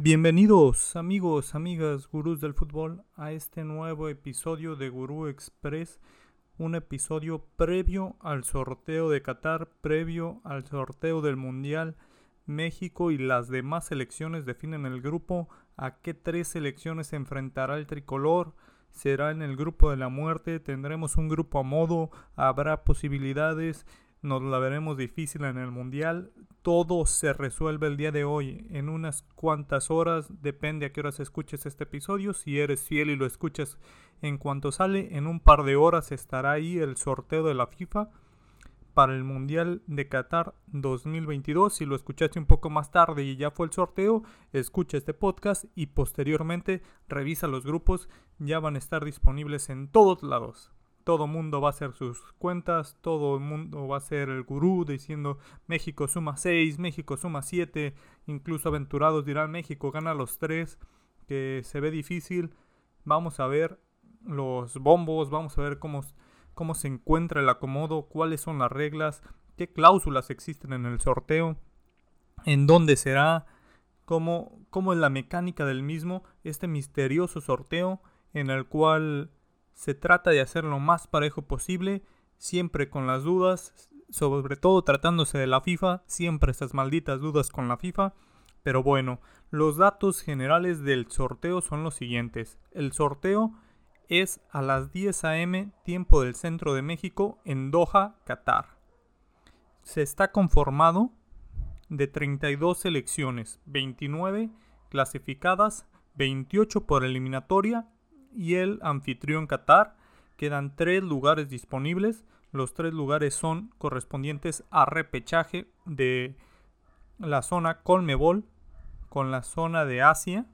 Bienvenidos amigos, amigas, gurús del fútbol a este nuevo episodio de Gurú Express, un episodio previo al sorteo de Qatar, previo al sorteo del Mundial. México y las demás selecciones definen el grupo, a qué tres selecciones se enfrentará el tricolor, será en el grupo de la muerte, tendremos un grupo a modo, habrá posibilidades, nos la veremos difícil en el mundial. Todo se resuelve el día de hoy, en unas cuantas horas, depende a qué horas escuches este episodio. Si eres fiel y lo escuchas en cuanto sale, en un par de horas estará ahí el sorteo de la FIFA para el Mundial de Qatar 2022. Si lo escuchaste un poco más tarde y ya fue el sorteo, escucha este podcast y posteriormente revisa los grupos. Ya van a estar disponibles en todos lados todo el mundo va a hacer sus cuentas, todo el mundo va a ser el gurú diciendo México suma 6, México suma 7, incluso aventurados dirán México gana los 3, que se ve difícil. Vamos a ver los bombos, vamos a ver cómo, cómo se encuentra el acomodo, cuáles son las reglas, qué cláusulas existen en el sorteo, en dónde será, cómo, cómo es la mecánica del mismo, este misterioso sorteo en el cual se trata de hacer lo más parejo posible, siempre con las dudas, sobre todo tratándose de la FIFA, siempre estas malditas dudas con la FIFA. Pero bueno, los datos generales del sorteo son los siguientes. El sorteo es a las 10 a.m. tiempo del centro de México en Doha, Qatar. Se está conformado de 32 selecciones, 29 clasificadas, 28 por eliminatoria y el anfitrión Qatar. Quedan tres lugares disponibles. Los tres lugares son correspondientes a repechaje de la zona Colmebol con la zona de Asia,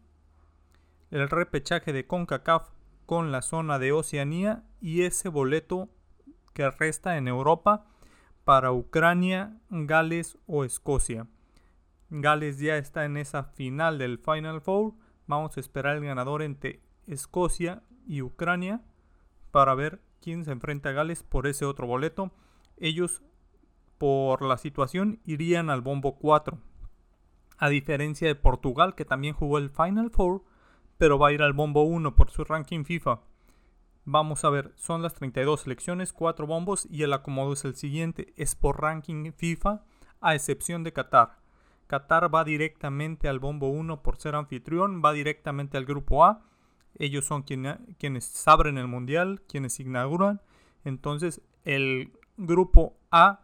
el repechaje de CONCACAF con la zona de Oceanía y ese boleto que resta en Europa para Ucrania, Gales o Escocia. Gales ya está en esa final del Final Four. Vamos a esperar el ganador entre Escocia y Ucrania para ver quién se enfrenta a Gales por ese otro boleto. Ellos, por la situación, irían al bombo 4. A diferencia de Portugal, que también jugó el Final Four, pero va a ir al bombo 1 por su ranking FIFA. Vamos a ver, son las 32 selecciones, 4 bombos y el acomodo es el siguiente. Es por ranking FIFA, a excepción de Qatar. Qatar va directamente al bombo 1 por ser anfitrión, va directamente al grupo A ellos son quienes abren el mundial, quienes inauguran. Entonces el grupo A,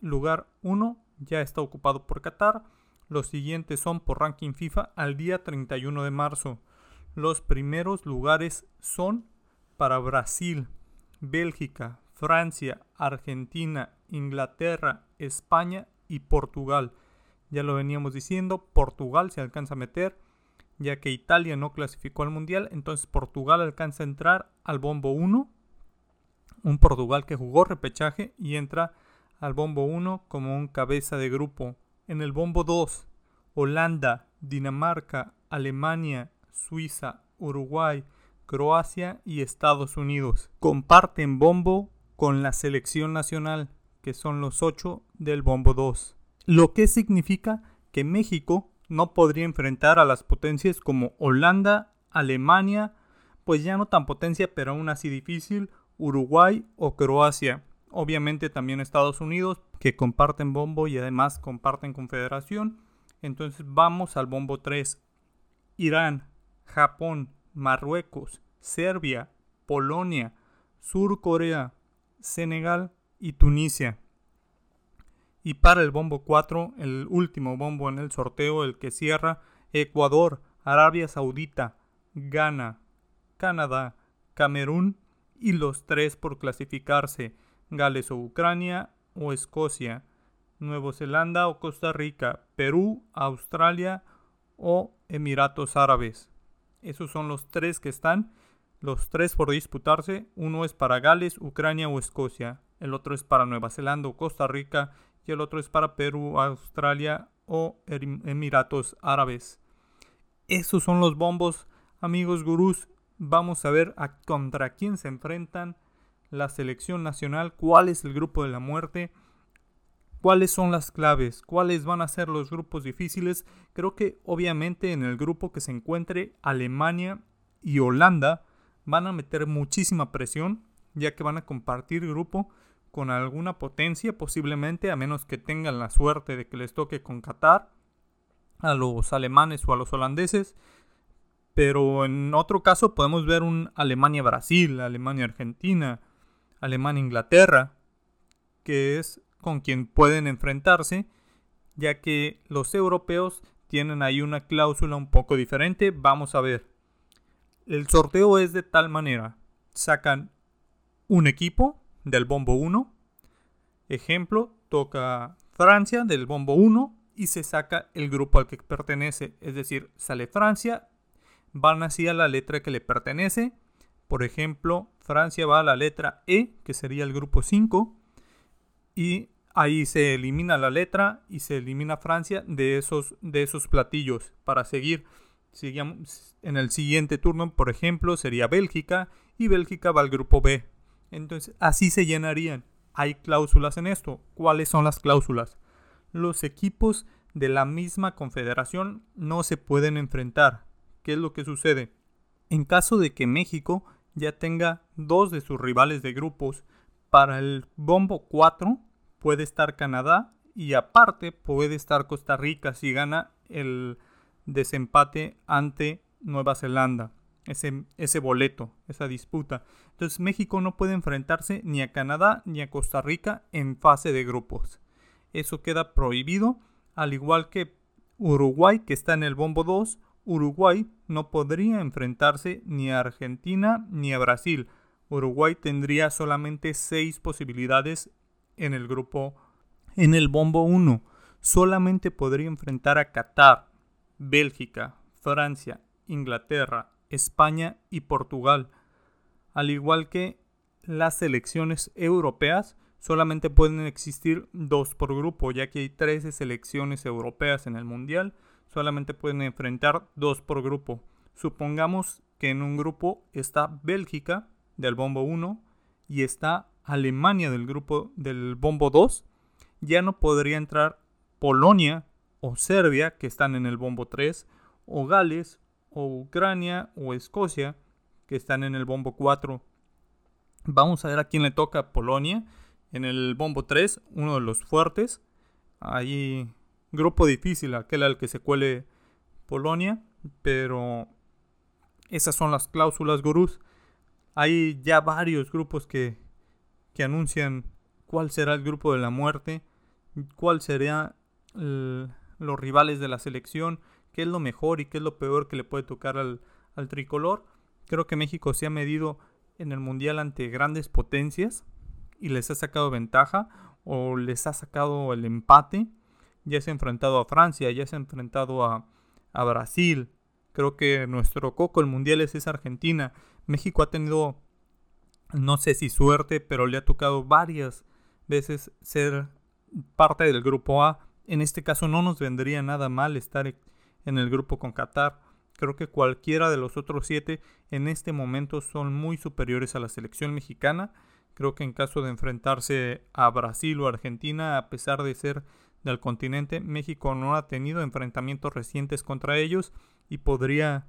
lugar 1, ya está ocupado por Qatar. Los siguientes son por ranking FIFA al día 31 de marzo. Los primeros lugares son para Brasil, Bélgica, Francia, Argentina, Inglaterra, España y Portugal. Ya lo veníamos diciendo, Portugal se alcanza a meter ya que Italia no clasificó al Mundial, entonces Portugal alcanza a entrar al bombo 1, un Portugal que jugó repechaje y entra al bombo 1 como un cabeza de grupo. En el bombo 2, Holanda, Dinamarca, Alemania, Suiza, Uruguay, Croacia y Estados Unidos. Comparten bombo con la selección nacional, que son los 8 del bombo 2. Lo que significa que México no podría enfrentar a las potencias como Holanda, Alemania, pues ya no tan potencia, pero aún así difícil, Uruguay o Croacia. Obviamente también Estados Unidos, que comparten bombo y además comparten confederación. Entonces vamos al bombo 3. Irán, Japón, Marruecos, Serbia, Polonia, Sur Corea, Senegal y Tunisia. Y para el bombo 4, el último bombo en el sorteo, el que cierra, Ecuador, Arabia Saudita, Ghana, Canadá, Camerún y los tres por clasificarse, Gales o Ucrania o Escocia, Nueva Zelanda o Costa Rica, Perú, Australia o Emiratos Árabes. Esos son los tres que están, los tres por disputarse. Uno es para Gales, Ucrania o Escocia. El otro es para Nueva Zelanda o Costa Rica y el otro es para Perú, Australia o Emiratos Árabes. Esos son los bombos, amigos gurús. Vamos a ver contra quién se enfrentan la selección nacional, cuál es el grupo de la muerte. ¿Cuáles son las claves? ¿Cuáles van a ser los grupos difíciles? Creo que obviamente en el grupo que se encuentre Alemania y Holanda van a meter muchísima presión, ya que van a compartir grupo con alguna potencia, posiblemente, a menos que tengan la suerte de que les toque con Qatar, a los alemanes o a los holandeses. Pero en otro caso podemos ver un Alemania-Brasil, Alemania-Argentina, Alemania-Inglaterra, que es con quien pueden enfrentarse, ya que los europeos tienen ahí una cláusula un poco diferente. Vamos a ver. El sorteo es de tal manera. Sacan un equipo del bombo 1. Ejemplo, toca Francia del bombo 1 y se saca el grupo al que pertenece. Es decir, sale Francia, van así a la letra que le pertenece. Por ejemplo, Francia va a la letra E, que sería el grupo 5 y ahí se elimina la letra y se elimina Francia de esos, de esos platillos para seguir. En el siguiente turno, por ejemplo, sería Bélgica y Bélgica va al grupo B. Entonces, así se llenarían. Hay cláusulas en esto. ¿Cuáles son las cláusulas? Los equipos de la misma confederación no se pueden enfrentar. ¿Qué es lo que sucede? En caso de que México ya tenga dos de sus rivales de grupos para el bombo 4 puede estar Canadá y aparte puede estar Costa Rica si gana el desempate ante Nueva Zelanda. Ese, boleto, esa disputa. Entonces México no puede enfrentarse ni a Canadá ni a Costa Rica en fase de grupos. Eso queda prohibido, al igual que Uruguay, que está en el bombo 2. Uruguay no podría enfrentarse ni a Argentina ni a Brasil Uruguay tendría solamente seis posibilidades en el grupo, en el bombo 1. Solamente podría enfrentar a Qatar, Bélgica, Francia, Inglaterra, España y Portugal. Al igual que las selecciones europeas, solamente pueden existir dos por grupo, ya que hay 13 selecciones europeas en el Mundial, solamente pueden enfrentar dos por grupo. Supongamos que en un grupo está Bélgica, del bombo 1 y está Alemania del grupo del bombo 2, ya no podría entrar Polonia o Serbia, que están en el bombo 3, o Gales, o Ucrania, o Escocia, que están en el bombo 4. Vamos a ver a quién le toca Polonia. En el bombo 3, uno de los fuertes. Ahí, grupo difícil, aquel al que se cuele Polonia. Pero esas son las cláusulas gurús. Hay ya varios grupos que, que anuncian cuál será el grupo de la muerte, cuál serían los rivales de la selección, qué es lo mejor y qué es lo peor que le puede tocar al, al tricolor. Creo que México se ha medido en el Mundial ante grandes potencias y les ha sacado ventaja o les ha sacado el empate. Ya se ha enfrentado a Francia, ya se ha enfrentado a, a Brasil. Creo que nuestro coco el Mundial es Argentina. México ha tenido, no sé si suerte, pero le ha tocado varias veces ser parte del grupo A. En este caso no nos vendría nada mal estar en el grupo con Qatar. Creo que cualquiera de los otros siete en este momento son muy superiores a la selección mexicana. Creo que en caso de enfrentarse a Brasil o Argentina, a pesar de ser del continente, México no ha tenido enfrentamientos recientes contra ellos y podría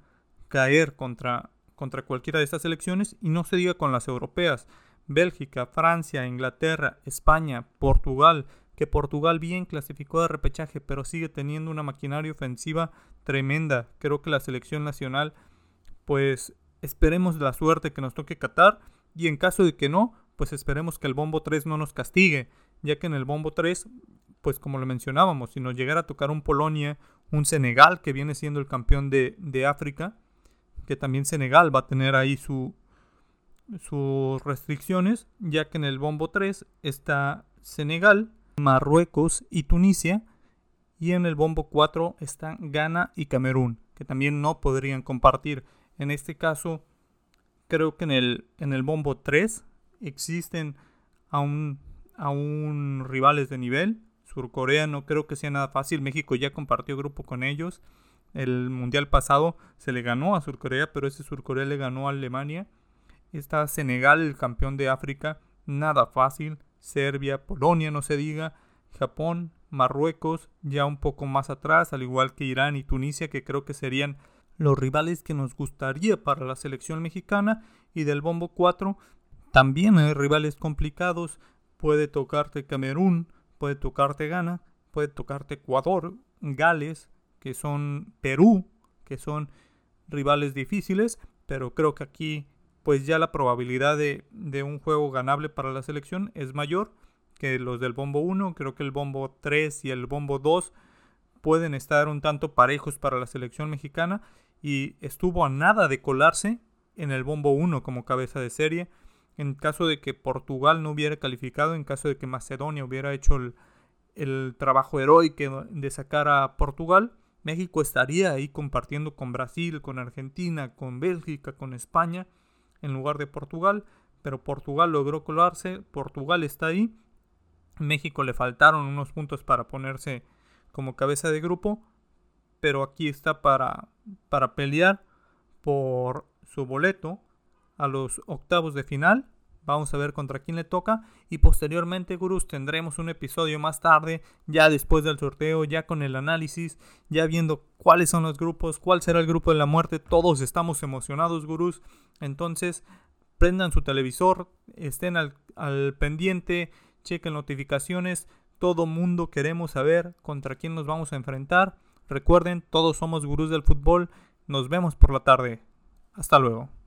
caer contra contra cualquiera de estas elecciones y no se diga con las europeas. Bélgica, Francia, Inglaterra, España, Portugal, que Portugal bien clasificó de repechaje, pero sigue teniendo una maquinaria ofensiva tremenda. Creo que la selección nacional, pues esperemos la suerte que nos toque Qatar y en caso de que no, pues esperemos que el bombo 3 no nos castigue, ya que en el bombo 3, pues como lo mencionábamos, si nos llegara a tocar un Polonia, un Senegal que viene siendo el campeón de, de África, que también Senegal va a tener ahí su, sus restricciones, ya que en el bombo 3 está Senegal, Marruecos y Tunisia, y en el bombo 4 están Ghana y Camerún, que también no podrían compartir. En este caso, creo que en el, en el bombo 3 existen aún, aún rivales de nivel. Surcorea no creo que sea nada fácil. México ya compartió grupo con ellos. El mundial pasado se le ganó a Surcorea, pero ese Surcorea le ganó a Alemania. Está Senegal, el campeón de África, nada fácil. Serbia, Polonia, no se diga, Japón, Marruecos, ya un poco más atrás, al igual que Irán y Tunisia, que creo que serían los rivales que nos gustaría para la selección mexicana. Y del bombo 4 también hay rivales complicados. Puede tocarte Camerún, puede tocarte Ghana, puede tocarte Ecuador, Gales, que son Perú, que son rivales difíciles, pero creo que aquí pues ya la probabilidad de, de, un juego ganable para la selección es mayor que los del bombo 1. Creo que el bombo 3 y el bombo 2 pueden estar un tanto parejos para la selección mexicana y estuvo a nada de colarse en el bombo 1 como cabeza de serie. En caso de que Portugal no hubiera calificado, en caso de que Macedonia hubiera hecho el, el trabajo heroico de sacar a Portugal, México estaría ahí compartiendo con Brasil, con Argentina, con Bélgica, con España, en lugar de Portugal. Pero Portugal logró colarse, Portugal está ahí. México le faltaron unos puntos para ponerse como cabeza de grupo, pero aquí está para, para pelear por su boleto a los octavos de final Vamos a ver contra quién le toca. Y posteriormente, gurús, tendremos un episodio más tarde, ya después del sorteo, ya con el análisis, ya viendo cuáles son los grupos, cuál será el grupo de la muerte. Todos estamos emocionados, gurús. Entonces, prendan su televisor, estén al, pendiente, chequen notificaciones. Todo mundo queremos saber contra quién nos vamos a enfrentar. Recuerden, todos somos gurús del fútbol. Nos vemos por la tarde. Hasta luego.